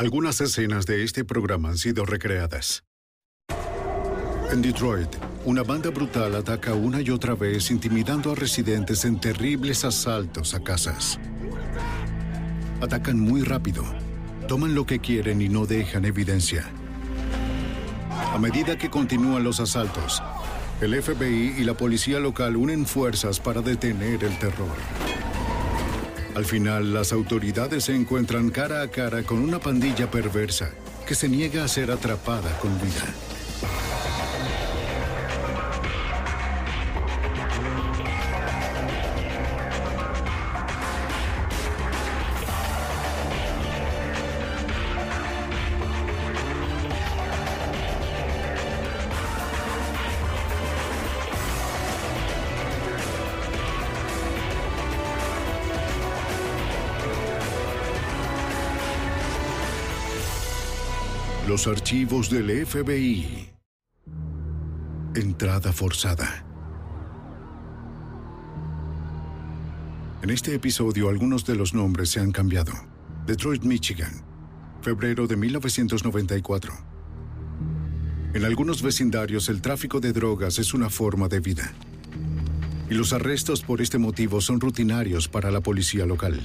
Algunas escenas de este programa han sido recreadas. En Detroit, una banda brutal ataca una y otra vez intimidando a residentes en terribles asaltos a casas. Atacan muy rápido, toman lo que quieren y no dejan evidencia. A medida que continúan los asaltos, el FBI y la policía local unen fuerzas para detener el terror. Al final, las autoridades se encuentran cara a cara con una pandilla perversa que se niega a ser atrapada con vida. Archivos del FBI. Entrada forzada. En este episodio algunos de los nombres se han cambiado. Detroit, Michigan. Febrero de 1994. En algunos vecindarios el tráfico de drogas es una forma de vida. Y los arrestos por este motivo son rutinarios para la policía local.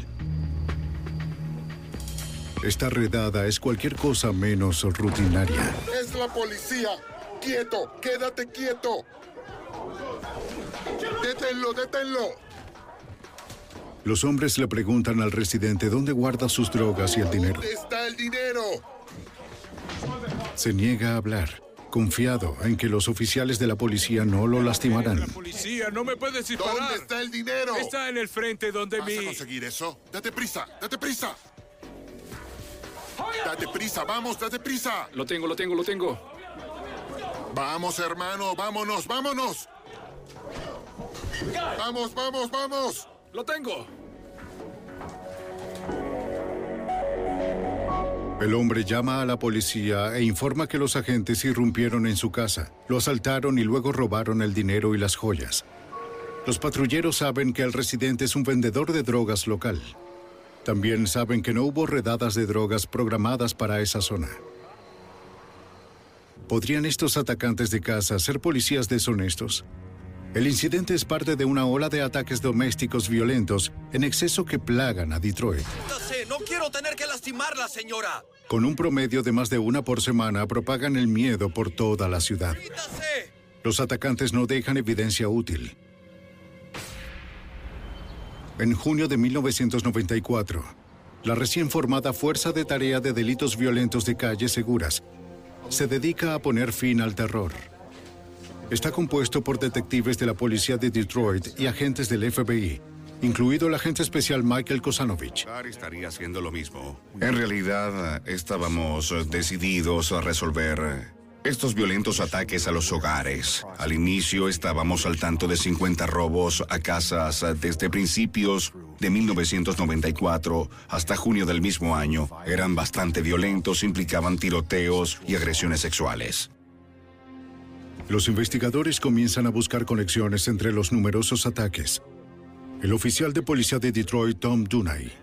Esta redada es cualquier cosa menos rutinaria. ¡Es la policía! ¡Quieto! ¡Quédate quieto! ¡Deténlo, deténlo! Los hombres le preguntan al residente dónde guarda sus drogas y el dinero. ¿Dónde está el dinero? Se niega a hablar, confiado en que los oficiales de la policía no lo lastimarán. La policía, no me puedes disparar. ¿Dónde está el dinero? Está en el frente donde ¿Vas mi... a conseguir eso? ¡Date prisa! ¡Date prisa! ¡Date prisa! ¡Vamos, date prisa! Lo tengo, lo tengo, lo tengo. ¡Vamos, hermano! ¡Vámonos, vámonos! ¡Vamos, vamos, vamos! Lo tengo. El hombre llama a la policía e informa que los agentes irrumpieron en su casa, lo asaltaron y luego robaron el dinero y las joyas. Los patrulleros saben que el residente es un vendedor de drogas local. También saben que no hubo redadas de drogas programadas para esa zona. ¿Podrían estos atacantes de casa ser policías deshonestos? El incidente es parte de una ola de ataques domésticos violentos en exceso que plagan a Detroit. ¡No quiero tener que lastimarla, señora! Con un promedio de más de una por semana, propagan el miedo por toda la ciudad. Los atacantes no dejan evidencia útil. En junio de 1994, la recién formada Fuerza de Tarea de Delitos Violentos de Calles Seguras se dedica a poner fin al terror. Está compuesto por detectives de la policía de Detroit y agentes del FBI, incluido el agente especial Michael Kosanovich. En realidad, estábamos decididos a resolver estos violentos ataques a los hogares. Al inicio estábamos al tanto de 50 robos a casas desde principios de 1994 hasta junio del mismo año. Eran bastante violentos, implicaban tiroteos y agresiones sexuales. Los investigadores comienzan a buscar conexiones entre los numerosos ataques. El oficial de policía de Detroit, Tom Dunay,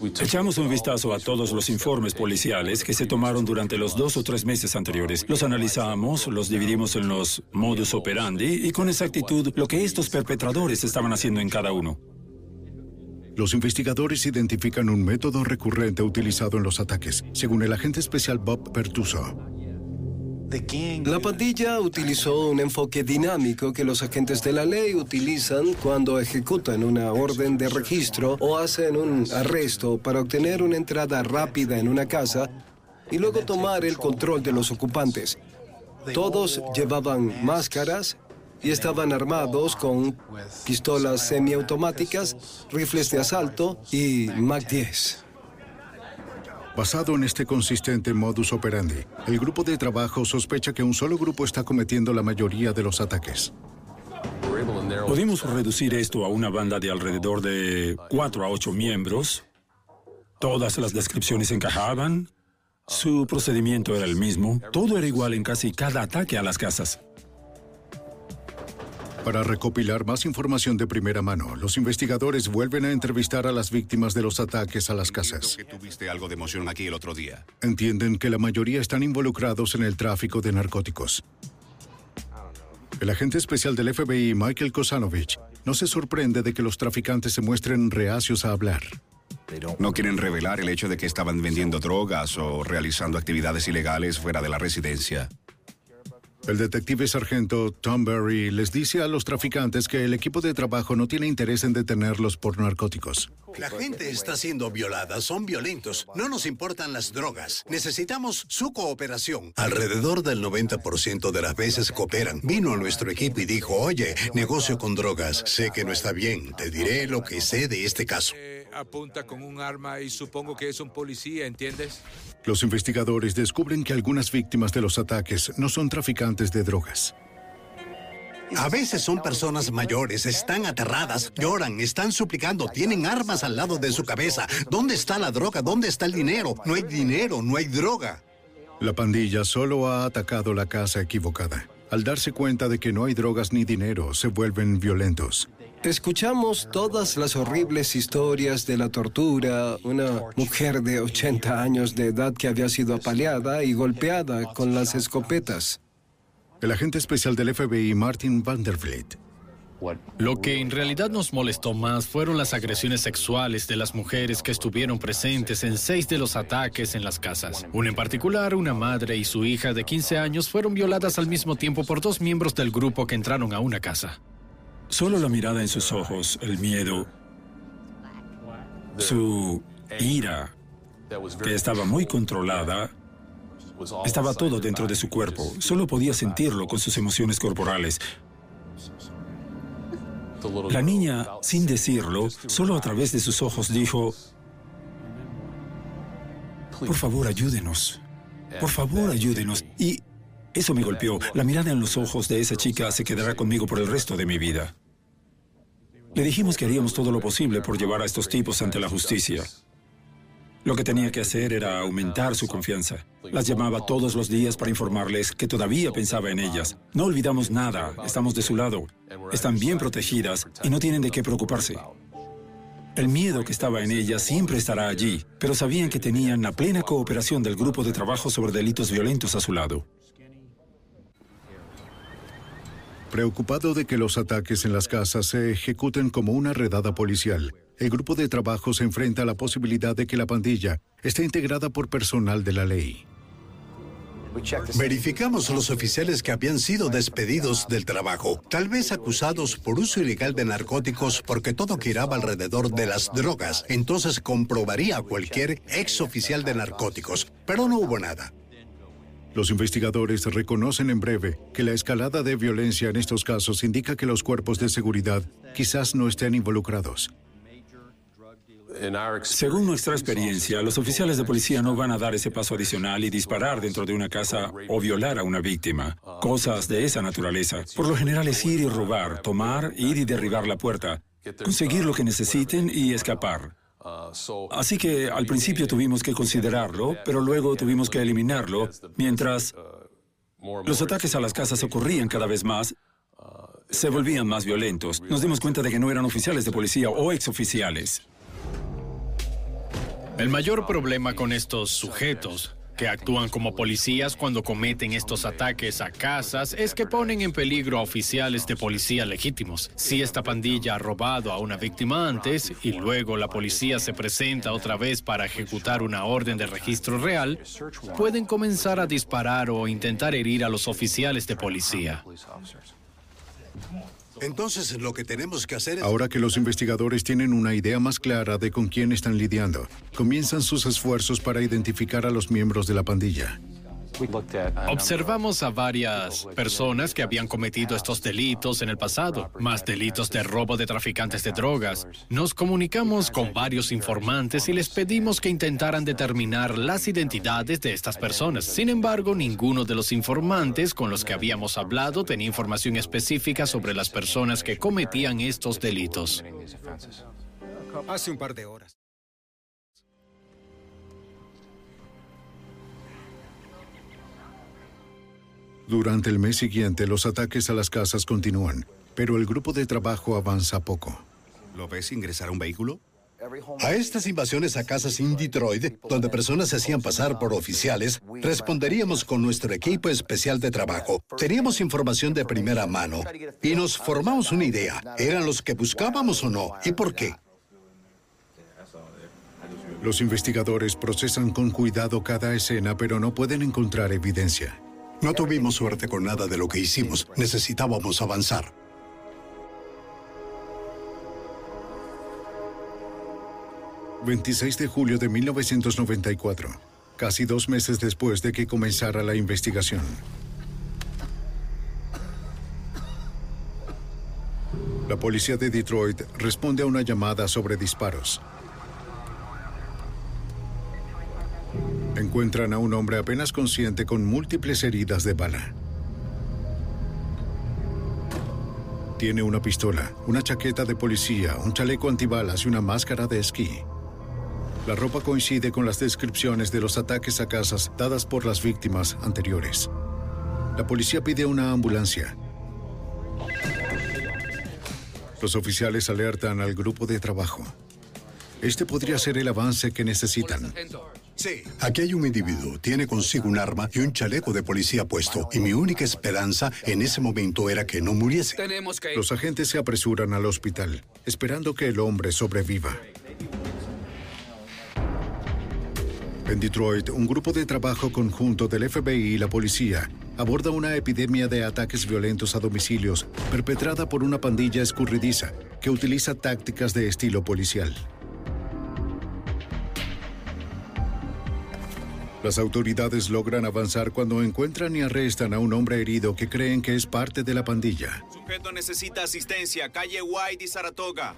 Echamos un vistazo a todos los informes policiales que se tomaron durante los dos o tres meses anteriores. Los analizamos, los dividimos en los modus operandi y con exactitud lo que estos perpetradores estaban haciendo en cada uno. Los investigadores identifican un método recurrente utilizado en los ataques, según el agente especial Bob Pertuso. La pandilla utilizó un enfoque dinámico que los agentes de la ley utilizan cuando ejecutan una orden de registro o hacen un arresto para obtener una entrada rápida en una casa y luego tomar el control de los ocupantes. Todos llevaban máscaras y estaban armados con pistolas semiautomáticas, rifles de asalto y Mac 10. Basado en este consistente modus operandi, el grupo de trabajo sospecha que un solo grupo está cometiendo la mayoría de los ataques. Pudimos reducir esto a una banda de alrededor de 4 a 8 miembros. Todas las descripciones encajaban. Su procedimiento era el mismo. Todo era igual en casi cada ataque a las casas. Para recopilar más información de primera mano, los investigadores vuelven a entrevistar a las víctimas de los ataques a las casas. que tuviste algo de emoción aquí el otro día. Entienden que la mayoría están involucrados en el tráfico de narcóticos. El agente especial del FBI, Michael Kosanovich, no se sorprende de que los traficantes se muestren reacios a hablar. No quieren revelar el hecho de que estaban vendiendo drogas o realizando actividades ilegales fuera de la residencia. El detective sargento Tom Berry les dice a los traficantes que el equipo de trabajo no tiene interés en detenerlos por narcóticos. La gente está siendo violada, son violentos. No nos importan las drogas. Necesitamos su cooperación. Alrededor del 90% de las veces cooperan. Vino a nuestro equipo y dijo, oye, negocio con drogas. Sé que no está bien. Te diré lo que sé de este caso. Apunta con un arma y supongo que es un policía, ¿entiendes? Los investigadores descubren que algunas víctimas de los ataques no son traficantes de drogas. A veces son personas mayores, están aterradas, lloran, están suplicando, tienen armas al lado de su cabeza. ¿Dónde está la droga? ¿Dónde está el dinero? No hay dinero, no hay droga. La pandilla solo ha atacado la casa equivocada. Al darse cuenta de que no hay drogas ni dinero, se vuelven violentos. Escuchamos todas las horribles historias de la tortura, una mujer de 80 años de edad que había sido apaleada y golpeada con las escopetas. El agente especial del FBI, Martin Vandervliet, Lo que en realidad nos molestó más fueron las agresiones sexuales de las mujeres que estuvieron presentes en seis de los ataques en las casas. Una en particular, una madre y su hija de 15 años fueron violadas al mismo tiempo por dos miembros del grupo que entraron a una casa. Solo la mirada en sus ojos, el miedo, su ira, que estaba muy controlada, estaba todo dentro de su cuerpo. Solo podía sentirlo con sus emociones corporales. La niña, sin decirlo, solo a través de sus ojos dijo, por favor, ayúdenos. Por favor, ayúdenos. Y eso me golpeó. La mirada en los ojos de esa chica se quedará conmigo por el resto de mi vida. Le dijimos que haríamos todo lo posible por llevar a estos tipos ante la justicia. Lo que tenía que hacer era aumentar su confianza. Las llamaba todos los días para informarles que todavía pensaba en ellas. No olvidamos nada, estamos de su lado. Están bien protegidas y no tienen de qué preocuparse. El miedo que estaba en ellas siempre estará allí, pero sabían que tenían la plena cooperación del grupo de trabajo sobre delitos violentos a su lado. Preocupado de que los ataques en las casas se ejecuten como una redada policial, el grupo de trabajo se enfrenta a la posibilidad de que la pandilla esté integrada por personal de la ley. Verificamos los oficiales que habían sido despedidos del trabajo, tal vez acusados por uso ilegal de narcóticos porque todo giraba alrededor de las drogas. Entonces comprobaría a cualquier ex oficial de narcóticos, pero no hubo nada. Los investigadores reconocen en breve que la escalada de violencia en estos casos indica que los cuerpos de seguridad quizás no estén involucrados. Según nuestra experiencia, los oficiales de policía no van a dar ese paso adicional y disparar dentro de una casa o violar a una víctima. Cosas de esa naturaleza. Por lo general es ir y robar, tomar, ir y derribar la puerta, conseguir lo que necesiten y escapar. Así que al principio tuvimos que considerarlo, pero luego tuvimos que eliminarlo, mientras los ataques a las casas ocurrían cada vez más, se volvían más violentos. Nos dimos cuenta de que no eran oficiales de policía o exoficiales. El mayor problema con estos sujetos que actúan como policías cuando cometen estos ataques a casas es que ponen en peligro a oficiales de policía legítimos. Si esta pandilla ha robado a una víctima antes y luego la policía se presenta otra vez para ejecutar una orden de registro real, pueden comenzar a disparar o intentar herir a los oficiales de policía. Entonces lo que tenemos que hacer es... Ahora que los investigadores tienen una idea más clara de con quién están lidiando, comienzan sus esfuerzos para identificar a los miembros de la pandilla. Observamos a varias personas que habían cometido estos delitos en el pasado, más delitos de robo de traficantes de drogas. Nos comunicamos con varios informantes y les pedimos que intentaran determinar las identidades de estas personas. Sin embargo, ninguno de los informantes con los que habíamos hablado tenía información específica sobre las personas que cometían estos delitos. Hace un par de horas. Durante el mes siguiente, los ataques a las casas continúan, pero el grupo de trabajo avanza poco. ¿Lo ves ingresar a un vehículo? A estas invasiones a casas en Detroit, donde personas se hacían pasar por oficiales, responderíamos con nuestro equipo especial de trabajo. Teníamos información de primera mano y nos formamos una idea. ¿Eran los que buscábamos o no? ¿Y por qué? Los investigadores procesan con cuidado cada escena, pero no pueden encontrar evidencia. No tuvimos suerte con nada de lo que hicimos. Necesitábamos avanzar. ...26 de julio de 1994... ...casi dos meses después de que comenzara la investigación... La policía de Detroit responde a una llamada sobre disparos. Encuentran a un hombre apenas consciente con múltiples heridas de bala. Tiene una pistola, una chaqueta de policía, un chaleco antibalas y una máscara de esquí. La ropa coincide con las descripciones de los ataques a casas dadas por las víctimas anteriores. La policía pide una ambulancia. Los oficiales alertan al grupo de trabajo. Este podría ser el avance que necesitan. Sí. Aquí hay un individuo, tiene consigo un arma y un chaleco de policía puesto, y mi única esperanza en ese momento era que no muriese. Los agentes se apresuran al hospital, esperando que el hombre sobreviva. En Detroit, un grupo de trabajo conjunto del FBI y la policía aborda una epidemia de ataques violentos a domicilios perpetrada por una pandilla escurridiza que utiliza tácticas de estilo policial. Las autoridades logran avanzar cuando encuentran y arrestan a un hombre herido que creen que es parte de la pandilla. Sujeto necesita asistencia. Calle White y Saratoga.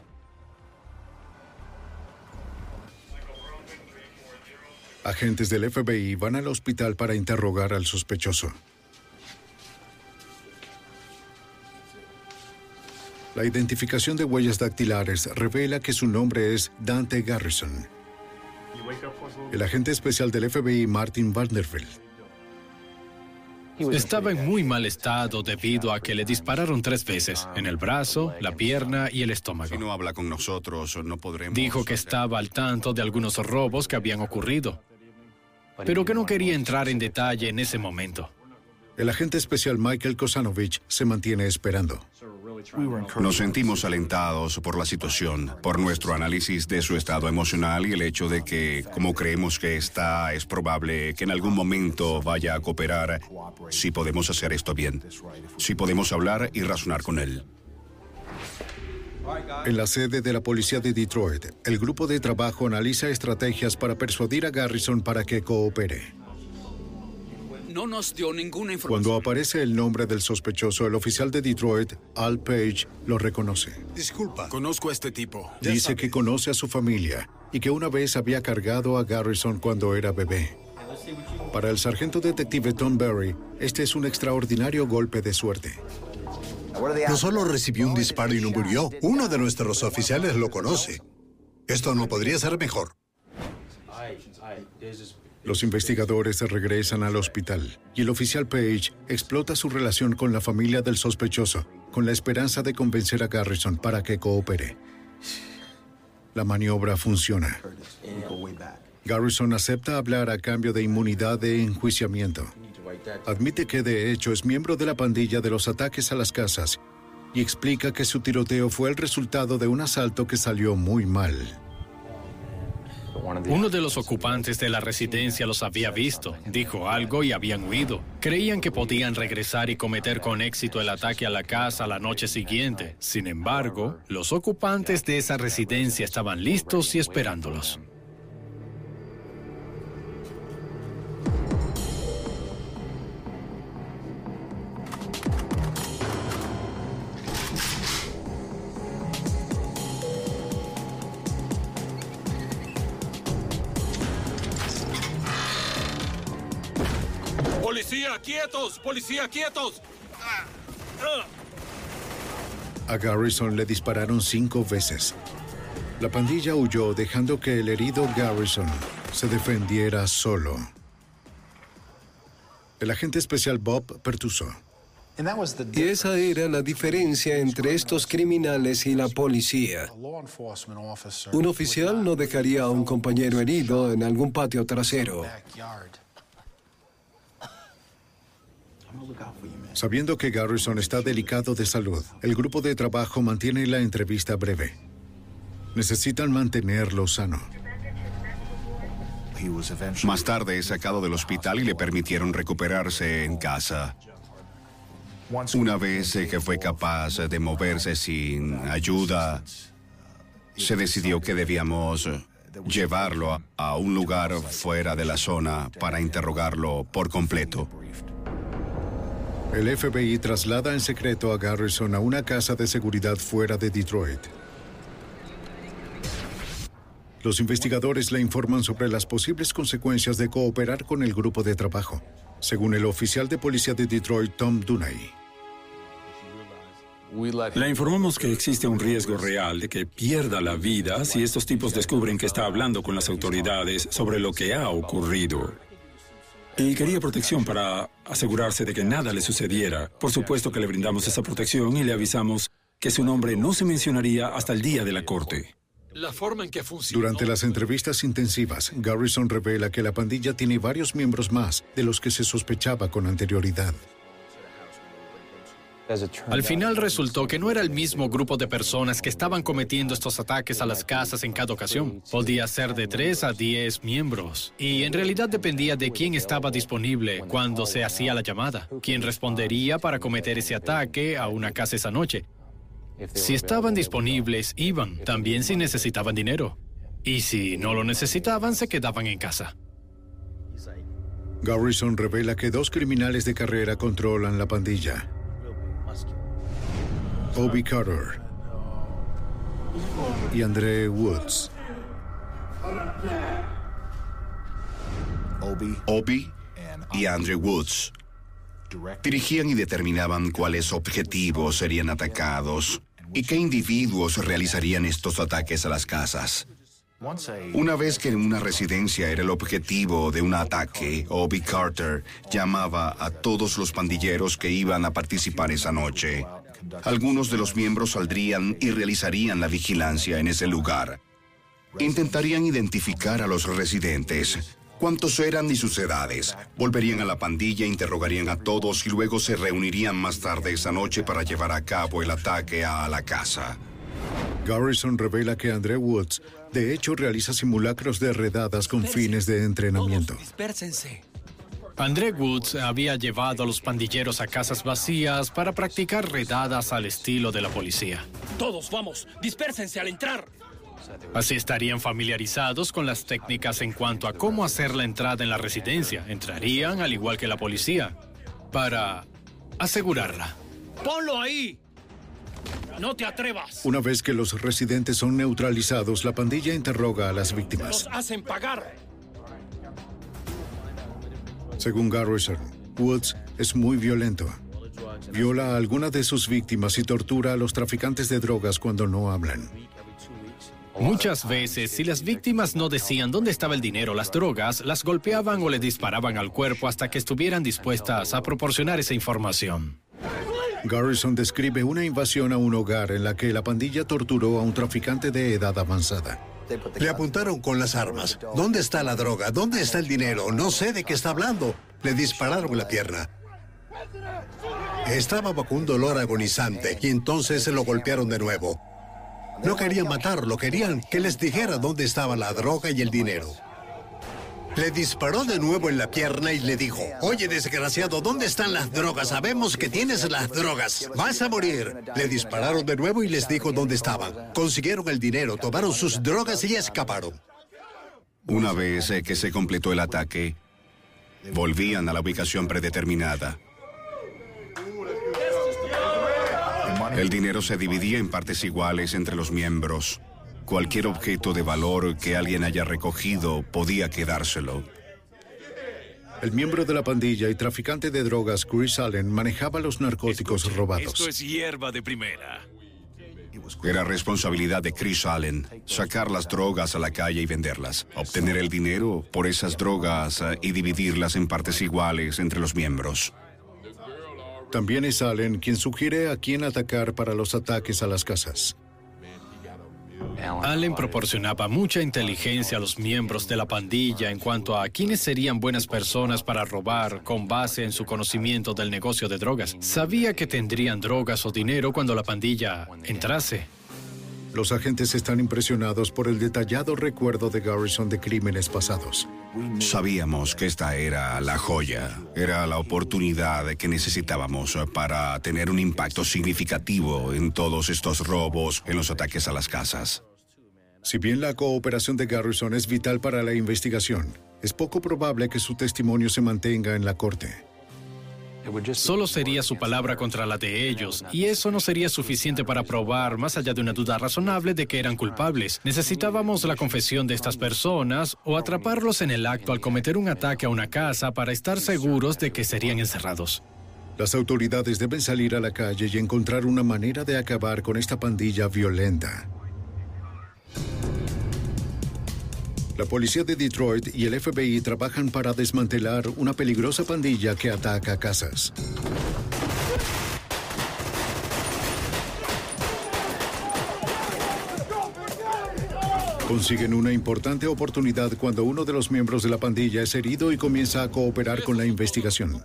Agentes del FBI van al hospital para interrogar al sospechoso. La identificación de huellas dactilares revela que su nombre es Dante Garrison. El agente especial del FBI, Martin Vanderbilt. Estaba en muy mal estado debido a que le dispararon tres veces, en el brazo, la pierna y el estómago. Si no habla con nosotros, no podremos... Dijo que estaba al tanto de algunos robos que habían ocurrido, pero que no quería entrar en detalle en ese momento. El agente especial Michael Kosanovich se mantiene esperando. Nos sentimos alentados por la situación, por nuestro análisis de su estado emocional y el hecho de que, como creemos que está, es probable que en algún momento vaya a cooperar si podemos hacer esto bien, si podemos hablar y razonar con él. En la sede de la policía de Detroit, el grupo de trabajo analiza estrategias para persuadir a Garrison para que coopere. No nos dio ninguna información. Cuando aparece el nombre del sospechoso, el oficial de Detroit, Al Page, lo reconoce. Disculpa. Conozco a este tipo. Dice que conoce a su familia y que una vez había cargado a Garrison cuando era bebé. Para el sargento detective Tom Berry, este es un extraordinario golpe de suerte. No solo recibió un disparo y no murió, uno de nuestros oficiales lo conoce. Esto no podría ser mejor. Los investigadores regresan al hospital y el oficial Page explota su relación con la familia del sospechoso con la esperanza de convencer a Garrison para que coopere. La maniobra funciona. Garrison acepta hablar a cambio de inmunidad de enjuiciamiento. Admite que de hecho es miembro de la pandilla de los ataques a las casas y explica que su tiroteo fue el resultado de un asalto que salió muy mal. Uno de los ocupantes de la residencia los había visto, dijo algo y habían huido. Creían que podían regresar y cometer con éxito el ataque a la casa la noche siguiente. Sin embargo, los ocupantes de esa residencia estaban listos y esperándolos. ¡Policía, quietos! ¡Policía, quietos! A Garrison le dispararon cinco veces. La pandilla huyó dejando que el herido Garrison se defendiera solo. El agente especial Bob Pertuso. Y esa era la diferencia entre estos criminales y la policía. Un oficial no dejaría a un compañero herido en algún patio trasero. Sabiendo que Garrison está delicado de salud, el grupo de trabajo mantiene la entrevista breve. Necesitan mantenerlo sano. Más tarde es sacado del hospital y le permitieron recuperarse en casa. Una vez que fue capaz de moverse sin ayuda, se decidió que debíamos llevarlo a un lugar fuera de la zona para interrogarlo por completo. El FBI traslada en secreto a Garrison a una casa de seguridad fuera de Detroit. Los investigadores le informan sobre las posibles consecuencias de cooperar con el grupo de trabajo, según el oficial de policía de Detroit, Tom Dunay. Le informamos que existe un riesgo real de que pierda la vida si estos tipos descubren que está hablando con las autoridades sobre lo que ha ocurrido. Y quería protección para asegurarse de que nada le sucediera. Por supuesto que le brindamos esa protección y le avisamos que su nombre no se mencionaría hasta el día de la corte. La forma en que funciona. Durante las entrevistas intensivas, Garrison revela que la pandilla tiene varios miembros más de los que se sospechaba con anterioridad. Al final resultó que no era el mismo grupo de personas que estaban cometiendo estos ataques a las casas en cada ocasión. Podía ser de 3 a 10 miembros. Y en realidad dependía de quién estaba disponible cuando se hacía la llamada, quién respondería para cometer ese ataque a una casa esa noche. Si estaban disponibles, iban, también si necesitaban dinero. Y si no lo necesitaban, se quedaban en casa. Garrison revela que dos criminales de carrera controlan la pandilla. Obi Carter y André Woods. Obi y Andrew Woods dirigían y determinaban cuáles objetivos serían atacados y qué individuos realizarían estos ataques a las casas. Una vez que una residencia era el objetivo de un ataque, Obi Carter llamaba a todos los pandilleros que iban a participar esa noche. Algunos de los miembros saldrían y realizarían la vigilancia en ese lugar. Intentarían identificar a los residentes, cuántos eran y sus edades. Volverían a la pandilla, interrogarían a todos y luego se reunirían más tarde esa noche para llevar a cabo el ataque a la casa. Garrison revela que André Woods, de hecho, realiza simulacros de redadas con fines de entrenamiento. Dispérsense. André Woods había llevado a los pandilleros a casas vacías para practicar redadas al estilo de la policía. Todos, vamos, dispérsense al entrar. Así estarían familiarizados con las técnicas en cuanto a cómo hacer la entrada en la residencia. Entrarían al igual que la policía, para asegurarla. ¡Ponlo ahí! ¡No te atrevas! Una vez que los residentes son neutralizados, la pandilla interroga a las víctimas. ¡Nos hacen pagar! Según Garrison, Woods es muy violento. Viola a alguna de sus víctimas y tortura a los traficantes de drogas cuando no hablan. Muchas veces, si las víctimas no decían dónde estaba el dinero o las drogas, las golpeaban o le disparaban al cuerpo hasta que estuvieran dispuestas a proporcionar esa información. Garrison describe una invasión a un hogar en la que la pandilla torturó a un traficante de edad avanzada. Le apuntaron con las armas. ¿Dónde está la droga? ¿Dónde está el dinero? No sé de qué está hablando. Le dispararon la pierna. Estaba bajo un dolor agonizante y entonces se lo golpearon de nuevo. No querían matarlo, querían que les dijera dónde estaba la droga y el dinero. Le disparó de nuevo en la pierna y le dijo, oye desgraciado, ¿dónde están las drogas? Sabemos que tienes las drogas. Vas a morir. Le dispararon de nuevo y les dijo dónde estaban. Consiguieron el dinero, tomaron sus drogas y escaparon. Una vez que se completó el ataque, volvían a la ubicación predeterminada. El dinero se dividía en partes iguales entre los miembros. Cualquier objeto de valor que alguien haya recogido podía quedárselo. El miembro de la pandilla y traficante de drogas Chris Allen manejaba los narcóticos robados. Esto es hierba de primera. Era responsabilidad de Chris Allen sacar las drogas a la calle y venderlas, obtener el dinero por esas drogas eh, y dividirlas en partes iguales entre los miembros. También es Allen quien sugiere a quién atacar para los ataques a las casas. Allen proporcionaba mucha inteligencia a los miembros de la pandilla en cuanto a quiénes serían buenas personas para robar con base en su conocimiento del negocio de drogas. Sabía que tendrían drogas o dinero cuando la pandilla entrase. Los agentes están impresionados por el detallado recuerdo de Garrison de crímenes pasados. Sabíamos que esta era la joya, era la oportunidad que necesitábamos para tener un impacto significativo en todos estos robos, en los ataques a las casas. Si bien la cooperación de Garrison es vital para la investigación, es poco probable que su testimonio se mantenga en la corte. Solo sería su palabra contra la de ellos, y eso no sería suficiente para probar, más allá de una duda razonable, de que eran culpables. Necesitábamos la confesión de estas personas o atraparlos en el acto al cometer un ataque a una casa para estar seguros de que serían encerrados. Las autoridades deben salir a la calle y encontrar una manera de acabar con esta pandilla violenta. La policía de Detroit y el FBI trabajan para desmantelar una peligrosa pandilla que ataca casas. Consiguen una importante oportunidad cuando uno de los miembros de la pandilla es herido y comienza a cooperar con la investigación.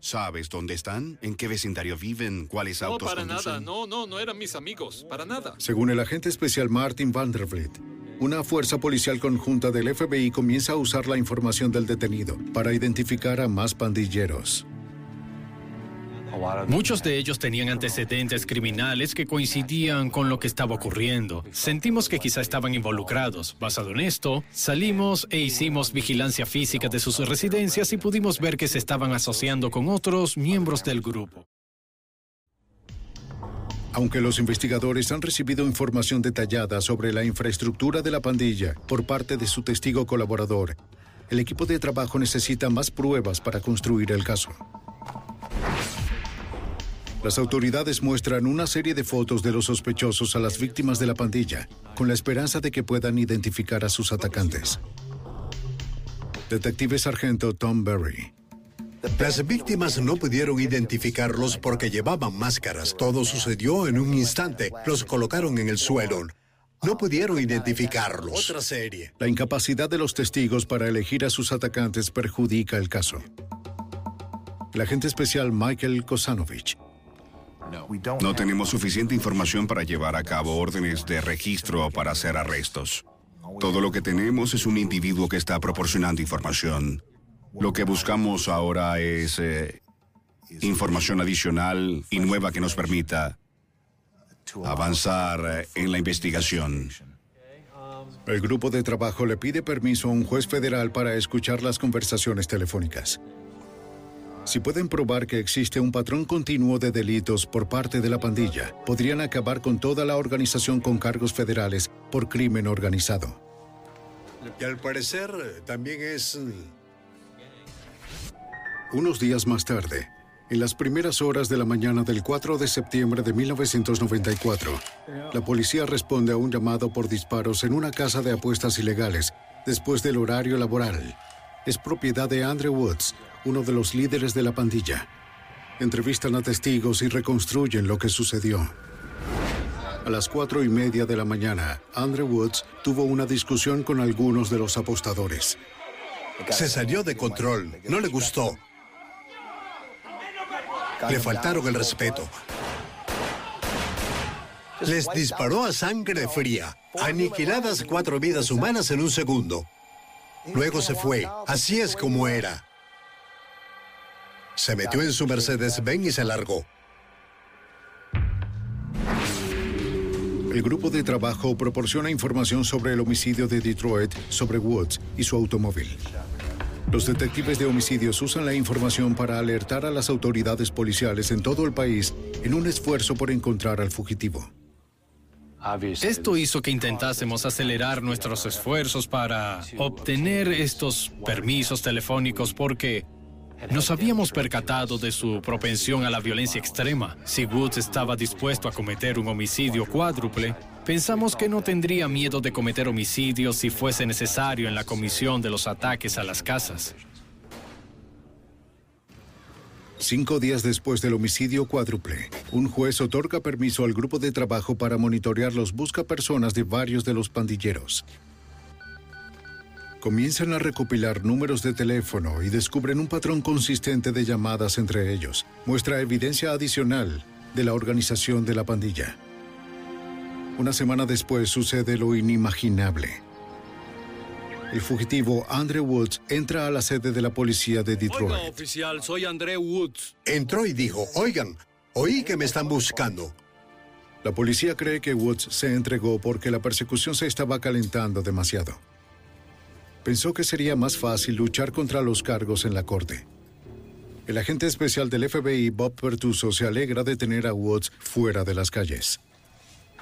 ¿Sabes dónde están? ¿En qué vecindario viven? ¿Cuáles autos No, para conducen? nada. No, no, no eran mis amigos. Para nada. Según el agente especial Martin Vandervliet, una fuerza policial conjunta del FBI comienza a usar la información del detenido para identificar a más pandilleros. Muchos de ellos tenían antecedentes criminales que coincidían con lo que estaba ocurriendo. Sentimos que quizá estaban involucrados. Basado en esto, salimos e hicimos vigilancia física de sus residencias y pudimos ver que se estaban asociando con otros miembros del grupo. Aunque los investigadores han recibido información detallada sobre la infraestructura de la pandilla por parte de su testigo colaborador, el equipo de trabajo necesita más pruebas para construir el caso. Las autoridades muestran una serie de fotos de los sospechosos a las víctimas de la pandilla, con la esperanza de que puedan identificar a sus atacantes. Detective Sargento Tom Berry. Las víctimas no pudieron identificarlos porque llevaban máscaras. Todo sucedió en un instante. Los colocaron en el suelo. No pudieron identificarlos. Otra serie. La incapacidad de los testigos para elegir a sus atacantes perjudica el caso. El agente especial Michael Kosanovich No tenemos suficiente información para llevar a cabo órdenes de registro o para hacer arrestos. Todo lo que tenemos es un individuo que está proporcionando información. Lo que buscamos ahora es eh, información adicional y nueva que nos permita avanzar eh, en la investigación. El grupo de trabajo le pide permiso a un juez federal para escuchar las conversaciones telefónicas. Si pueden probar que existe un patrón continuo de delitos por parte de la pandilla, podrían acabar con toda la organización con cargos federales por crimen organizado. Y al parecer eh, también es... Unos días más tarde, en las primeras horas de la mañana del 4 de septiembre de 1994, la policía responde a un llamado por disparos en una casa de apuestas ilegales después del horario laboral. Es propiedad de Andrew Woods, uno de los líderes de la pandilla. Entrevistan a testigos y reconstruyen lo que sucedió. A las cuatro y media de la mañana, Andrew Woods tuvo una discusión con algunos de los apostadores. Se salió de control. No le gustó. Le faltaron el respeto. Les disparó a sangre fría, aniquiladas cuatro vidas humanas en un segundo. Luego se fue. Así es como era. Se metió en su Mercedes-Benz y se largó. El grupo de trabajo proporciona información sobre el homicidio de Detroit, sobre Woods y su automóvil. Los detectives de homicidios usan la información para alertar a las autoridades policiales en todo el país en un esfuerzo por encontrar al fugitivo. Esto hizo que intentásemos acelerar nuestros esfuerzos para obtener estos permisos telefónicos porque nos habíamos percatado de su propensión a la violencia extrema. Si Woods estaba dispuesto a cometer un homicidio cuádruple, pensamos que no tendría miedo de cometer homicidios si fuese necesario en la comisión de los ataques a las casas. Cinco días después del homicidio cuádruple, un juez otorga permiso al grupo de trabajo para monitorear los buscapersonas de varios de los pandilleros. Comienzan a recopilar números de teléfono y descubren un patrón consistente de llamadas entre ellos. Muestra evidencia adicional de la organización de la pandilla. Una semana después sucede lo inimaginable. El fugitivo Andrew Woods entra a la sede de la policía de Detroit. Oiga, oficial, soy André Woods. Entró y dijo, oigan, oí que me están buscando. La policía cree que Woods se entregó porque la persecución se estaba calentando demasiado. Pensó que sería más fácil luchar contra los cargos en la corte. El agente especial del FBI, Bob Pertuso, se alegra de tener a Woods fuera de las calles.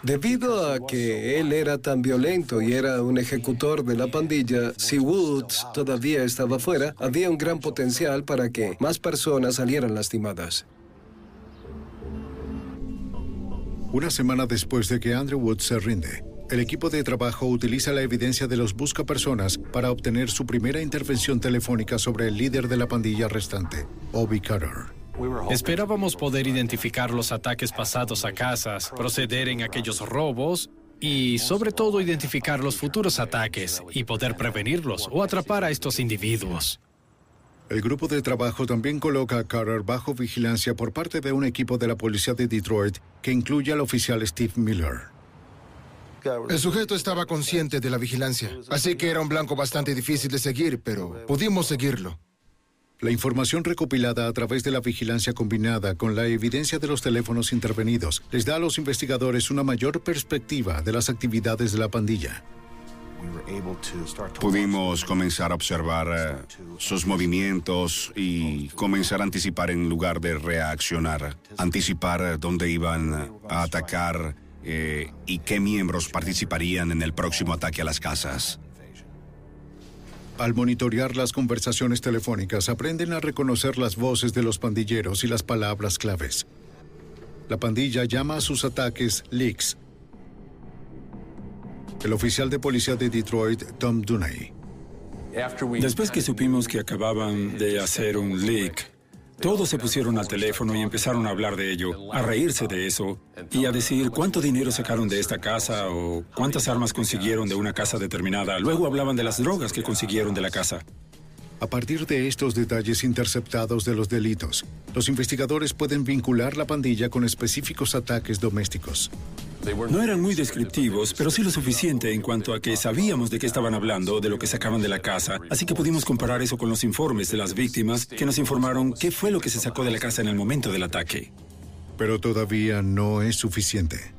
Debido a que él era tan violento y era un ejecutor de la pandilla, si Woods todavía estaba fuera, había un gran potencial para que más personas salieran lastimadas. Una semana después de que Andrew Woods se rinde, el equipo de trabajo utiliza la evidencia de los buscapersonas para obtener su primera intervención telefónica sobre el líder de la pandilla restante, Obi Carter. Esperábamos poder identificar los ataques pasados a casas, proceder en aquellos robos y sobre todo identificar los futuros ataques y poder prevenirlos o atrapar a estos individuos. El grupo de trabajo también coloca a Carter bajo vigilancia por parte de un equipo de la policía de Detroit que incluye al oficial Steve Miller. El sujeto estaba consciente de la vigilancia, así que era un blanco bastante difícil de seguir, pero pudimos seguirlo. La información recopilada a través de la vigilancia combinada con la evidencia de los teléfonos intervenidos les da a los investigadores una mayor perspectiva de las actividades de la pandilla. Pudimos comenzar a observar eh, sus movimientos y comenzar a anticipar en lugar de reaccionar, anticipar dónde iban a atacar eh, y qué miembros participarían en el próximo ataque a las casas. Al monitorear las conversaciones telefónicas, aprenden a reconocer las voces de los pandilleros y las palabras claves. La pandilla llama a sus ataques leaks. El oficial de policía de Detroit, Tom Dunay. Después que supimos que acababan de hacer un leak, todos se pusieron al teléfono y empezaron a hablar de ello, a reírse de eso y a decir cuánto dinero sacaron de esta casa o cuántas armas consiguieron de una casa determinada. Luego hablaban de las drogas que consiguieron de la casa. A partir de estos detalles interceptados de los delitos, los investigadores pueden vincular la pandilla con específicos ataques domésticos. No eran muy descriptivos, pero sí lo suficiente en cuanto a que sabíamos de qué estaban hablando, de lo que sacaban de la casa, así que pudimos comparar eso con los informes de las víctimas que nos informaron qué fue lo que se sacó de la casa en el momento del ataque. Pero todavía no es suficiente.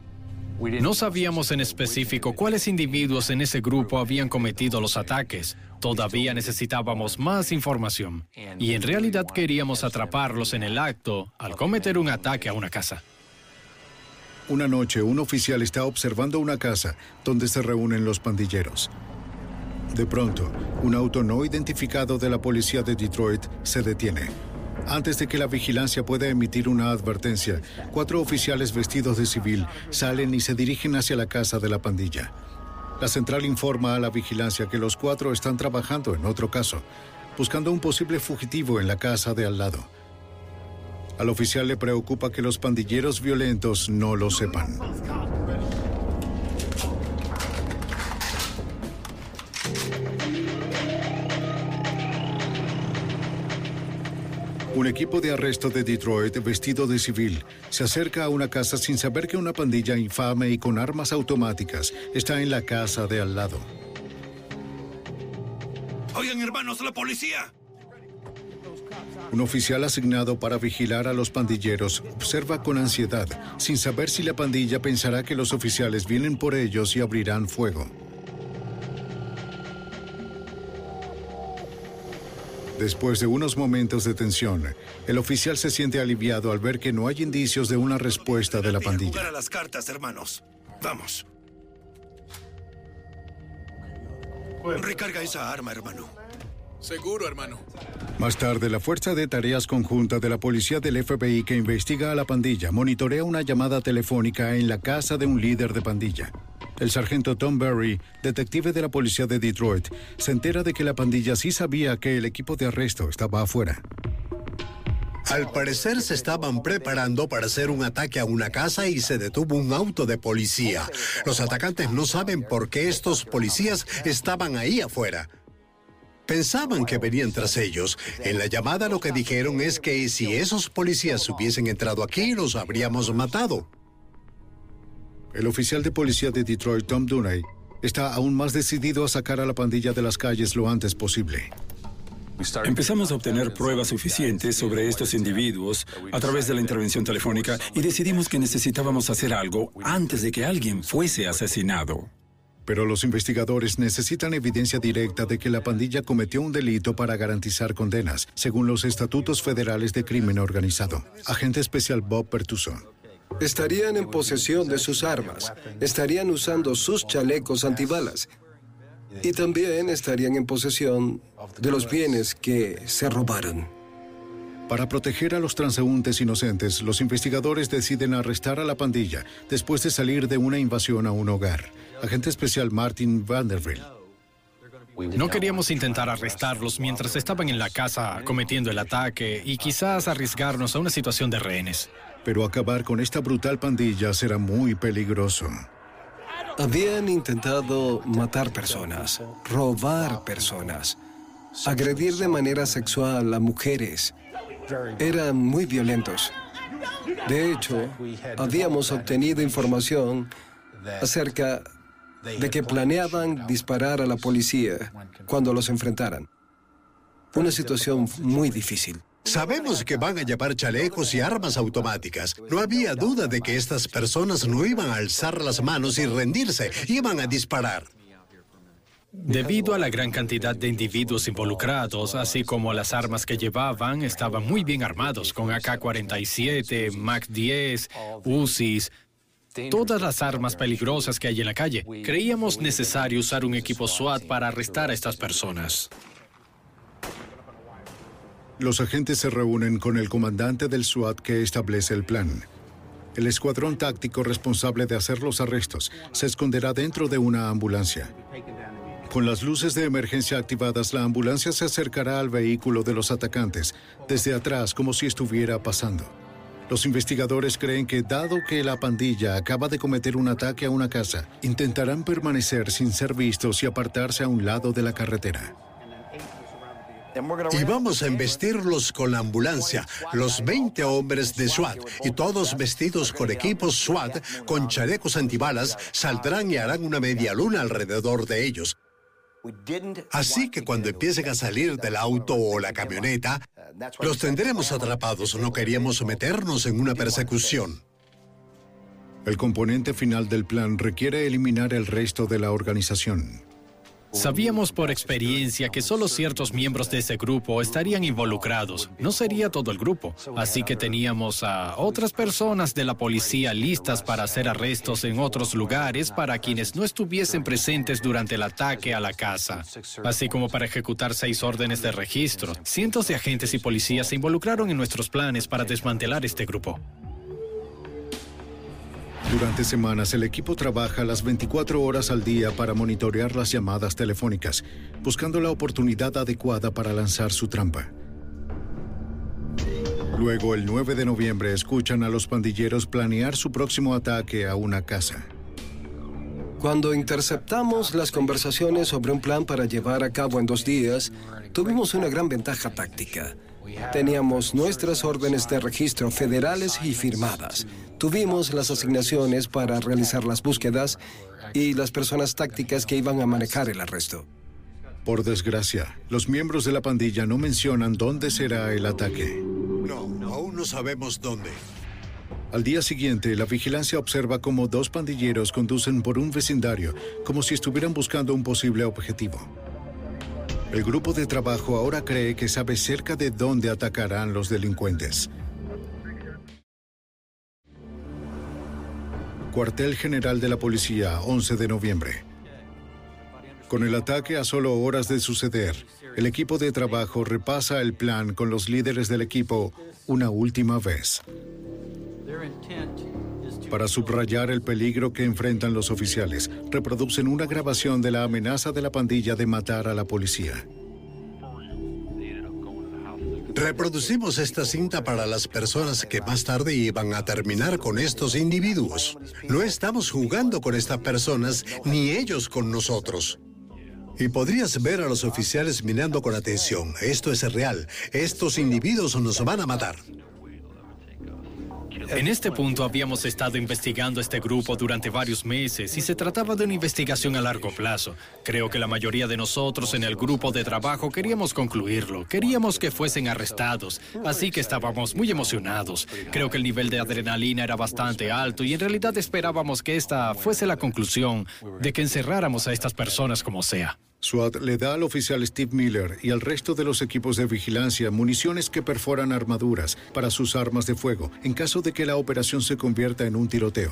No sabíamos en específico cuáles individuos en ese grupo habían cometido los ataques. Todavía necesitábamos más información. Y en realidad queríamos atraparlos en el acto al cometer un ataque a una casa. Una noche, un oficial está observando una casa donde se reúnen los pandilleros. De pronto, un auto no identificado de la policía de Detroit se detiene. Antes de que la vigilancia pueda emitir una advertencia, cuatro oficiales vestidos de civil salen y se dirigen hacia la casa de la pandilla. La central informa a la vigilancia que los cuatro están trabajando en otro caso, buscando un posible fugitivo en la casa de al lado. Al oficial le preocupa que los pandilleros violentos no lo sepan. Un equipo de arresto de Detroit vestido de civil se acerca a una casa sin saber que una pandilla infame y con armas automáticas está en la casa de al lado. Oigan, hermanos, la policía. Un oficial asignado para vigilar a los pandilleros observa con ansiedad, sin saber si la pandilla pensará que los oficiales vienen por ellos y abrirán fuego. Después de unos momentos de tensión, el oficial se siente aliviado al ver que no hay indicios de una respuesta de la pandilla. Jugar a las cartas, hermanos. Vamos. Recarga esa arma, hermano. Seguro, hermano. Más tarde, la Fuerza de Tareas Conjunta de la Policía del FBI que investiga a la pandilla monitorea una llamada telefónica en la casa de un líder de pandilla. El sargento Tom Berry, detective de la policía de Detroit, se entera de que la pandilla sí sabía que el equipo de arresto estaba afuera. Al parecer se estaban preparando para hacer un ataque a una casa y se detuvo un auto de policía. Los atacantes no saben por qué estos policías estaban ahí afuera. Pensaban que venían tras ellos. En la llamada lo que dijeron es que si esos policías hubiesen entrado aquí, los habríamos matado. El oficial de policía de Detroit, Tom Dunay, está aún más decidido a sacar a la pandilla de las calles lo antes posible. Empezamos a obtener pruebas suficientes sobre estos individuos a través de la intervención telefónica y decidimos que necesitábamos hacer algo antes de que alguien fuese asesinado. Pero los investigadores necesitan evidencia directa de que la pandilla cometió un delito para garantizar condenas, según los estatutos federales de crimen organizado. Agente especial Bob Pertuso. Estarían en posesión de sus armas, estarían usando sus chalecos antibalas y también estarían en posesión de los bienes que se robaron. Para proteger a los transeúntes inocentes, los investigadores deciden arrestar a la pandilla después de salir de una invasión a un hogar. Agente especial Martin Vanderbilt. No queríamos intentar arrestarlos mientras estaban en la casa cometiendo el ataque y quizás arriesgarnos a una situación de rehenes. Pero acabar con esta brutal pandilla será muy peligroso. Habían intentado matar personas, robar personas, agredir de manera sexual a mujeres. Eran muy violentos. De hecho, habíamos obtenido información acerca de que planeaban disparar a la policía cuando los enfrentaran. Una situación muy difícil. Sabemos que van a llevar chalecos y armas automáticas. No había duda de que estas personas no iban a alzar las manos y rendirse, iban a disparar. Debido a la gran cantidad de individuos involucrados, así como las armas que llevaban, estaban muy bien armados, con AK-47, MAC-10, UCIs, todas las armas peligrosas que hay en la calle. Creíamos necesario usar un equipo SWAT para arrestar a estas personas. Los agentes se reúnen con el comandante del SWAT que establece el plan. El escuadrón táctico responsable de hacer los arrestos se esconderá dentro de una ambulancia. Con las luces de emergencia activadas, la ambulancia se acercará al vehículo de los atacantes desde atrás como si estuviera pasando. Los investigadores creen que dado que la pandilla acaba de cometer un ataque a una casa, intentarán permanecer sin ser vistos y apartarse a un lado de la carretera. Y vamos a embestirlos con la ambulancia, los 20 hombres de SWAT, y todos vestidos con equipos SWAT, con chalecos antibalas, saldrán y harán una media luna alrededor de ellos. Así que cuando empiecen a salir del auto o la camioneta, los tendremos atrapados. No queríamos someternos en una persecución. El componente final del plan requiere eliminar el resto de la organización. Sabíamos por experiencia que solo ciertos miembros de ese grupo estarían involucrados. No sería todo el grupo. Así que teníamos a otras personas de la policía listas para hacer arrestos en otros lugares para quienes no estuviesen presentes durante el ataque a la casa. Así como para ejecutar seis órdenes de registro. Cientos de agentes y policías se involucraron en nuestros planes para desmantelar este grupo. Durante semanas el equipo trabaja las 24 horas al día para monitorear las llamadas telefónicas, buscando la oportunidad adecuada para lanzar su trampa. Luego, el 9 de noviembre, escuchan a los pandilleros planear su próximo ataque a una casa. Cuando interceptamos las conversaciones sobre un plan para llevar a cabo en dos días, tuvimos una gran ventaja táctica. Teníamos nuestras órdenes de registro federales y firmadas. Tuvimos las asignaciones para realizar las búsquedas y las personas tácticas que iban a manejar el arresto. Por desgracia, los miembros de la pandilla no mencionan dónde será el ataque. No, aún no sabemos dónde. Al día siguiente, la vigilancia observa cómo dos pandilleros conducen por un vecindario, como si estuvieran buscando un posible objetivo. El grupo de trabajo ahora cree que sabe cerca de dónde atacarán los delincuentes. Cuartel General de la Policía, 11 de noviembre. Con el ataque a solo horas de suceder, el equipo de trabajo repasa el plan con los líderes del equipo una última vez. Para subrayar el peligro que enfrentan los oficiales, reproducen una grabación de la amenaza de la pandilla de matar a la policía. Reproducimos esta cinta para las personas que más tarde iban a terminar con estos individuos. No estamos jugando con estas personas, ni ellos con nosotros. Y podrías ver a los oficiales mirando con atención. Esto es real. Estos individuos nos van a matar. En este punto habíamos estado investigando este grupo durante varios meses y se trataba de una investigación a largo plazo. Creo que la mayoría de nosotros en el grupo de trabajo queríamos concluirlo, queríamos que fuesen arrestados, así que estábamos muy emocionados. Creo que el nivel de adrenalina era bastante alto y en realidad esperábamos que esta fuese la conclusión de que encerráramos a estas personas como sea. SWAT le da al oficial Steve Miller y al resto de los equipos de vigilancia municiones que perforan armaduras para sus armas de fuego en caso de que la operación se convierta en un tiroteo.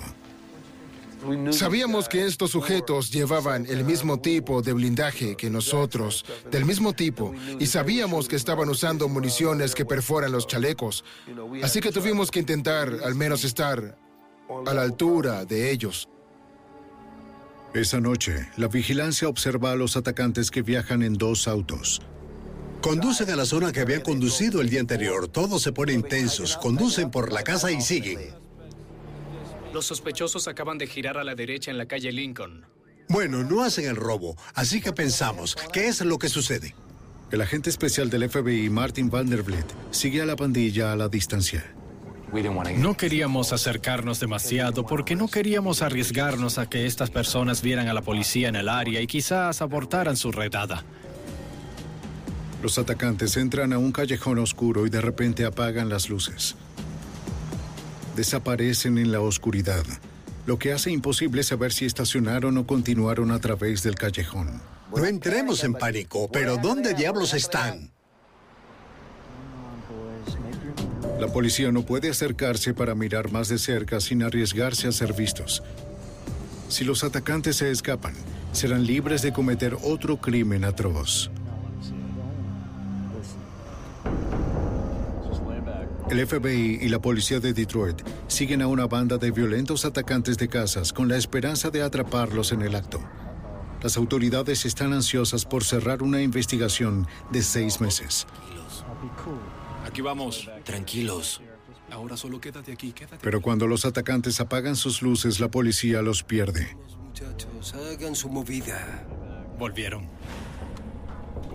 Sabíamos que estos sujetos llevaban el mismo tipo de blindaje que nosotros, del mismo tipo, y sabíamos que estaban usando municiones que perforan los chalecos. Así que tuvimos que intentar al menos estar a la altura de ellos. Esa noche, la vigilancia observa a los atacantes que viajan en dos autos. Conducen a la zona que habían conducido el día anterior. Todos se ponen tensos, conducen por la casa y siguen. Los sospechosos acaban de girar a la derecha en la calle Lincoln. Bueno, no hacen el robo, así que pensamos, ¿qué es lo que sucede? El agente especial del FBI, Martin Vanderbilt, sigue a la pandilla a la distancia. No queríamos acercarnos demasiado porque no queríamos arriesgarnos a que estas personas vieran a la policía en el área y quizás abortaran su redada. Los atacantes entran a un callejón oscuro y de repente apagan las luces. Desaparecen en la oscuridad, lo que hace imposible saber si estacionaron o continuaron a través del callejón. No entremos en pánico, pero ¿dónde diablos están? La policía no puede acercarse para mirar más de cerca sin arriesgarse a ser vistos. Si los atacantes se escapan, serán libres de cometer otro crimen atroz. El FBI y la policía de Detroit siguen a una banda de violentos atacantes de casas con la esperanza de atraparlos en el acto. Las autoridades están ansiosas por cerrar una investigación de seis meses. Aquí vamos. Tranquilos. Ahora solo quédate aquí, quédate. Pero cuando los atacantes apagan sus luces, la policía los pierde. Muchachos, hagan su movida. Volvieron.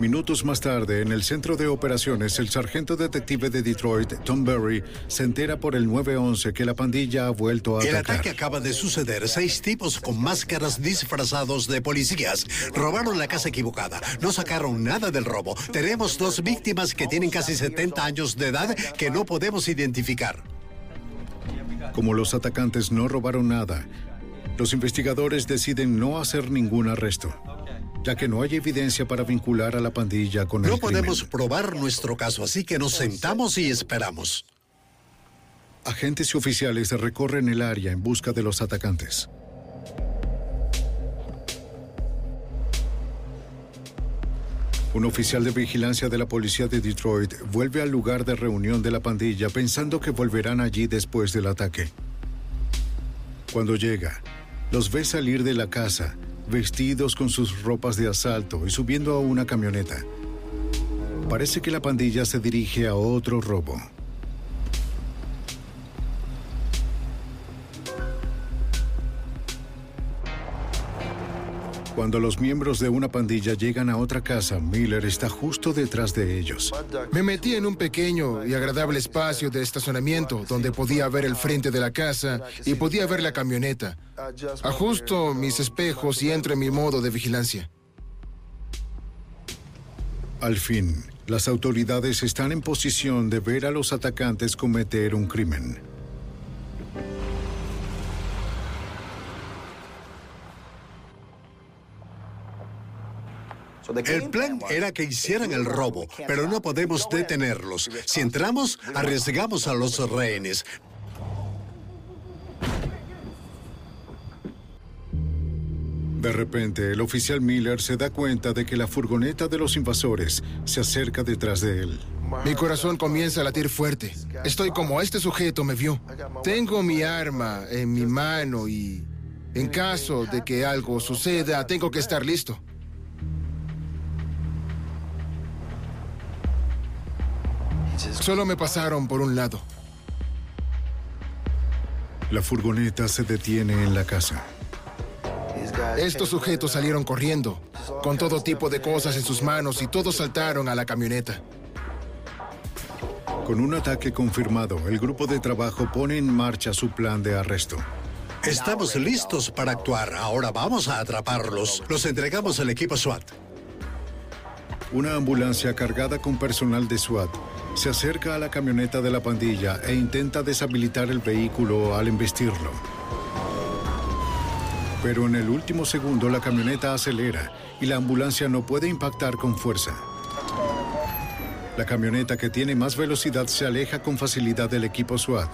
Minutos más tarde, en el centro de operaciones, el sargento detective de Detroit, Tom Berry, se entera por el 911 que la pandilla ha vuelto a El atacar. ataque acaba de suceder. Seis tipos con máscaras disfrazados de policías robaron la casa equivocada. No sacaron nada del robo. Tenemos dos víctimas que tienen casi 70 años de edad que no podemos identificar. Como los atacantes no robaron nada, los investigadores deciden no hacer ningún arresto, ya que no hay evidencia para vincular a la pandilla con No el crimen. podemos probar nuestro caso, así que nos sentamos y esperamos. Agentes y oficiales recorren el área en busca de los atacantes. Un oficial de vigilancia de la policía de Detroit vuelve al lugar de reunión de la pandilla pensando que volverán allí después del ataque. Cuando llega, los ve salir de la casa, vestidos con sus ropas de asalto y subiendo a una camioneta. Parece que la pandilla se dirige a otro robo. Cuando los miembros de una pandilla llegan a otra casa, Miller está justo detrás de ellos. Me metí en un pequeño y agradable espacio de estacionamiento donde podía ver el frente de la casa y podía ver la camioneta. Ajusto mis espejos y entro en mi modo de vigilancia. Al fin, las autoridades están en posición de ver a los atacantes cometer un crimen. El plan era que hicieran el robo, pero no podemos detenerlos. Si entramos, arriesgamos a los rehenes. De repente, el oficial Miller se da cuenta de que la furgoneta de los invasores se acerca detrás de él. Mi corazón comienza a latir fuerte. Estoy como este sujeto me vio. Tengo mi arma en mi mano y en caso de que algo suceda, tengo que estar listo. Solo me pasaron por un lado. La furgoneta se detiene en la casa. Estos sujetos salieron corriendo, con todo tipo de cosas en sus manos y todos saltaron a la camioneta. Con un ataque confirmado, el grupo de trabajo pone en marcha su plan de arresto. Estamos listos para actuar. Ahora vamos a atraparlos. Los entregamos al equipo SWAT. Una ambulancia cargada con personal de SWAT se acerca a la camioneta de la pandilla e intenta deshabilitar el vehículo al embestirlo. Pero en el último segundo la camioneta acelera y la ambulancia no puede impactar con fuerza. La camioneta que tiene más velocidad se aleja con facilidad del equipo SWAT.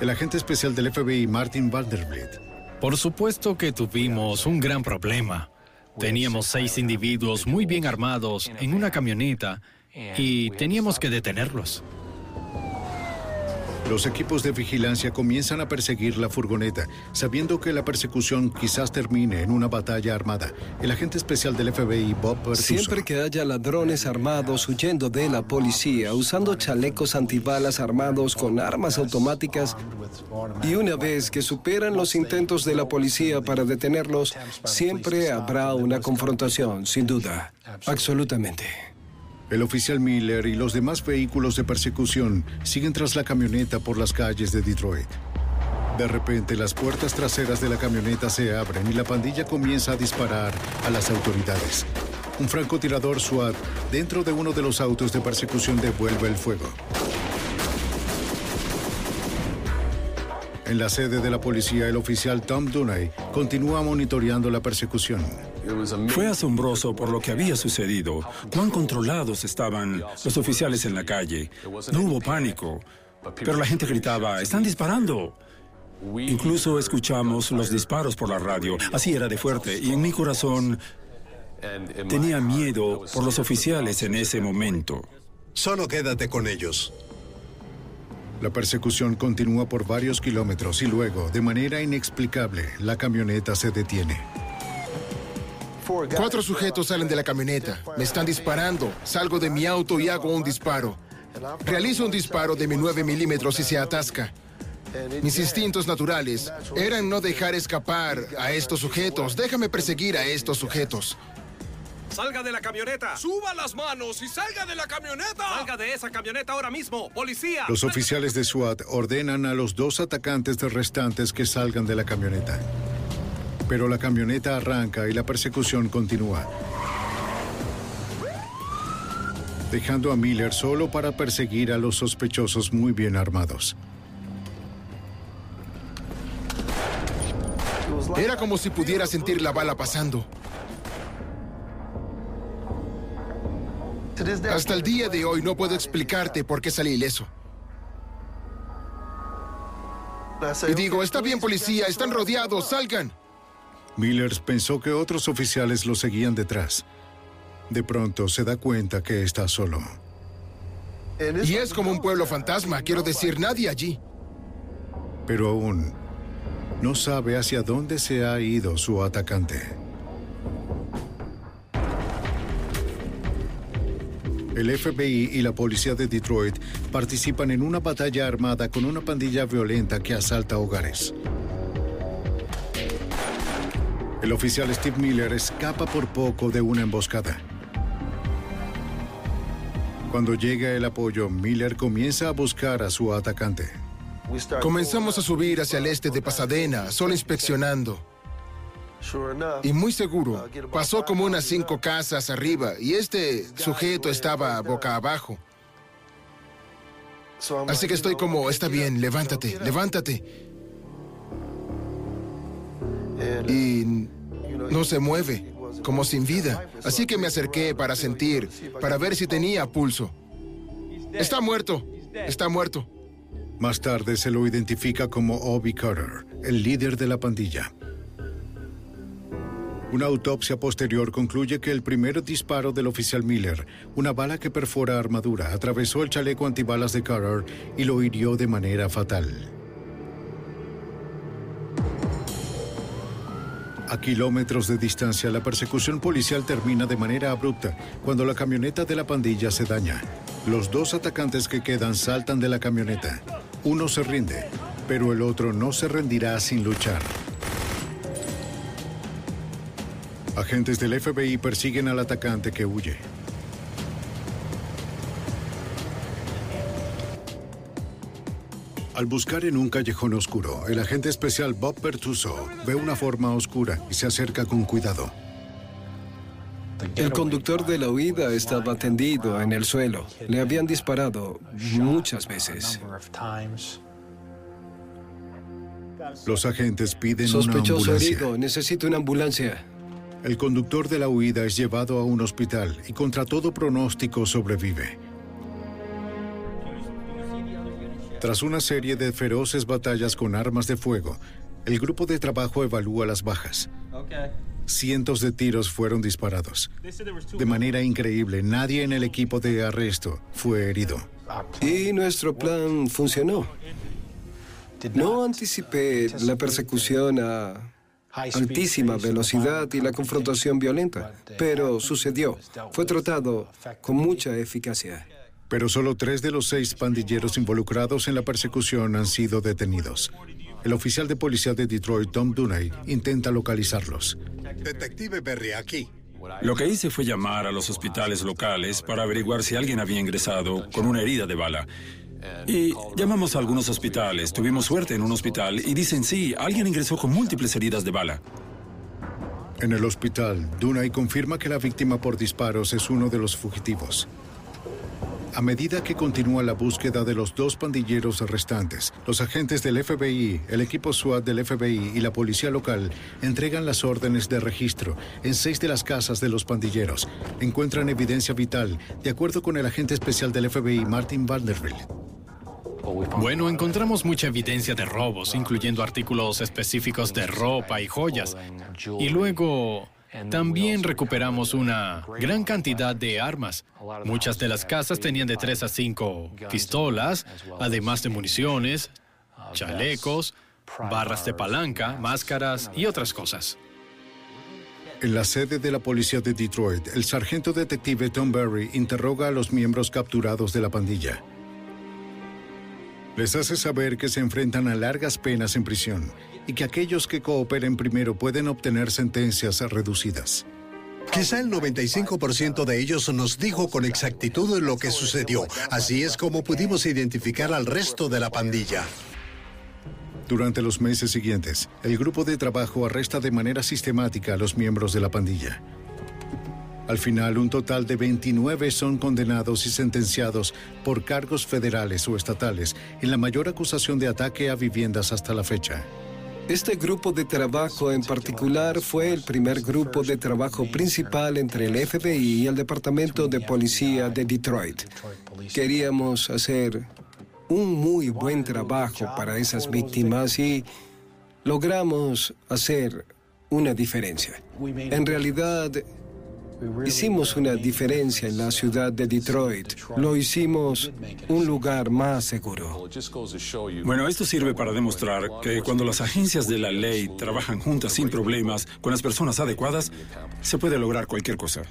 El agente especial del FBI, Martin Vanderbilt. Por supuesto que tuvimos un gran problema. Teníamos seis individuos muy bien armados en una camioneta y teníamos que detenerlos. Los equipos de vigilancia comienzan a perseguir la furgoneta, sabiendo que la persecución quizás termine en una batalla armada. El agente especial del FBI, Bob Pertuso, Siempre que haya ladrones armados huyendo de la policía, usando chalecos antibalas armados con armas automáticas, y una vez que superan los intentos de la policía para detenerlos, siempre habrá una confrontación, sin duda. Absolutamente. El oficial Miller y los demás vehículos de persecución siguen tras la camioneta por las calles de Detroit. De repente, las puertas traseras de la camioneta se abren y la pandilla comienza a disparar a las autoridades. Un francotirador SWAT dentro de uno de los autos de persecución devuelve el fuego. En la sede de la policía, el oficial Tom Dunay continúa monitoreando la persecución. Fue asombroso por lo que había sucedido, cuán controlados estaban los oficiales en la calle. No hubo pánico, pero la gente gritaba, ¡están disparando! Incluso escuchamos los disparos por la radio, así era de fuerte, y en mi corazón tenía miedo por los oficiales en ese momento. Solo quédate con ellos. La persecución continúa por varios kilómetros y luego, de manera inexplicable, la camioneta se detiene. Cuatro sujetos salen de la camioneta. Me están disparando. Salgo de mi auto y hago un disparo. Realizo un disparo de mi 9 milímetros y se atasca. Mis instintos naturales eran no dejar escapar a estos sujetos. Déjame perseguir a estos sujetos. ¡Salga de la camioneta! ¡Suba las manos y salga de la camioneta! ¡Salga de esa camioneta ahora mismo! ¡Policía! Los oficiales de SWAT ordenan a los dos atacantes restantes que salgan de la camioneta. Pero la camioneta arranca y la persecución continúa. Dejando a Miller solo para perseguir a los sospechosos muy bien armados. Era como si pudiera sentir la bala pasando. Hasta el día de hoy no puedo explicarte por qué salí ileso. Y digo, está bien policía, están rodeados, salgan. Miller pensó que otros oficiales lo seguían detrás. De pronto se da cuenta que está solo. Y es como un pueblo fantasma, quiero decir, nadie allí. Pero aún no sabe hacia dónde se ha ido su atacante. El FBI y la policía de Detroit participan en una batalla armada con una pandilla violenta que asalta hogares. El oficial Steve Miller escapa por poco de una emboscada. Cuando llega el apoyo, Miller comienza a buscar a su atacante. Comenzamos a subir hacia el este de Pasadena, solo inspeccionando. Y muy seguro, pasó como unas cinco casas arriba y este sujeto estaba boca abajo. Así que estoy como, está bien, levántate, levántate. Y no se mueve, como sin vida. Así que me acerqué para sentir, para ver si tenía pulso. Está muerto, está muerto. Más tarde se lo identifica como Obi Carter, el líder de la pandilla. Una autopsia posterior concluye que el primer disparo del oficial Miller, una bala que perfora armadura, atravesó el chaleco antibalas de Carter y lo hirió de manera fatal. A kilómetros de distancia, la persecución policial termina de manera abrupta cuando la camioneta de la pandilla se daña. Los dos atacantes que quedan saltan de la camioneta. Uno se rinde, pero el otro no se rendirá sin luchar. Agentes del FBI persiguen al atacante que huye. Al buscar en un callejón oscuro, el agente especial Bob Pertuso ve una forma oscura y se acerca con cuidado. El conductor de la huida estaba tendido en el suelo. Le habían disparado muchas veces. Los agentes piden Sospechoso una ambulancia. herido, necesito una ambulancia. El conductor de la huida es llevado a un hospital y contra todo pronóstico sobrevive. Tras una serie de feroces batallas con armas de fuego, el grupo de trabajo evalúa las bajas. Cientos de tiros fueron disparados. De manera increíble, nadie en el equipo de arresto fue herido. Y nuestro plan funcionó. No anticipé la persecución a altísima velocidad y la confrontación violenta, pero sucedió. Fue tratado con mucha eficacia. Pero solo tres de los seis pandilleros involucrados en la persecución han sido detenidos. El oficial de policía de Detroit, Tom Dunay, intenta localizarlos. Detective Berry, aquí. Lo que hice fue llamar a los hospitales locales para averiguar si alguien había ingresado con una herida de bala. Y llamamos a algunos hospitales, tuvimos suerte en un hospital y dicen sí, alguien ingresó con múltiples heridas de bala. En el hospital, Dunay confirma que la víctima por disparos es uno de los fugitivos. A medida que continúa la búsqueda de los dos pandilleros restantes, los agentes del FBI, el equipo SWAT del FBI y la policía local entregan las órdenes de registro en seis de las casas de los pandilleros. Encuentran evidencia vital, de acuerdo con el agente especial del FBI, Martin Vanderbilt. Bueno, encontramos mucha evidencia de robos, incluyendo artículos específicos de ropa y joyas. Y luego también recuperamos una gran cantidad de armas. Muchas de las casas tenían de 3 a 5 pistolas, además de municiones, chalecos, barras de palanca, máscaras y otras cosas. En la sede de la policía de Detroit, el sargento detective Tom Berry interroga a los miembros capturados de la pandilla. Les hace saber que se enfrentan a largas penas en prisión y que aquellos que cooperen primero pueden obtener sentencias reducidas. Quizá el 95% de ellos nos dijo con exactitud lo que sucedió. Así es como pudimos identificar al resto de la pandilla. Durante los meses siguientes, el grupo de trabajo arresta de manera sistemática a los miembros de la pandilla. Al final, un total de 29 son condenados y sentenciados por cargos federales o estatales en la mayor acusación de ataque a viviendas hasta la fecha. Este grupo de trabajo en particular fue el primer grupo de trabajo principal entre el FBI y el Departamento de Policía de Detroit. Queríamos hacer un muy buen trabajo para esas víctimas y logramos hacer una diferencia. En realidad, hicimos una diferencia en la ciudad de Detroit. Lo hicimos un lugar más seguro. Bueno, esto sirve para demostrar que cuando las agencias de la ley trabajan juntas sin problemas, con las personas adecuadas, se puede lograr cualquier cosa.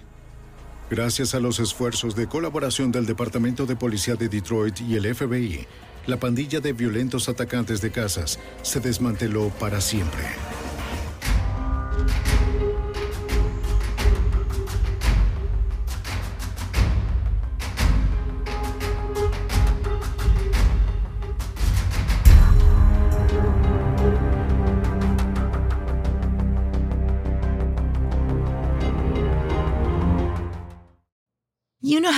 Gracias a los esfuerzos de colaboración del Departamento de Policía de Detroit y el FBI, la pandilla de violentos atacantes de casas se desmanteló para siempre.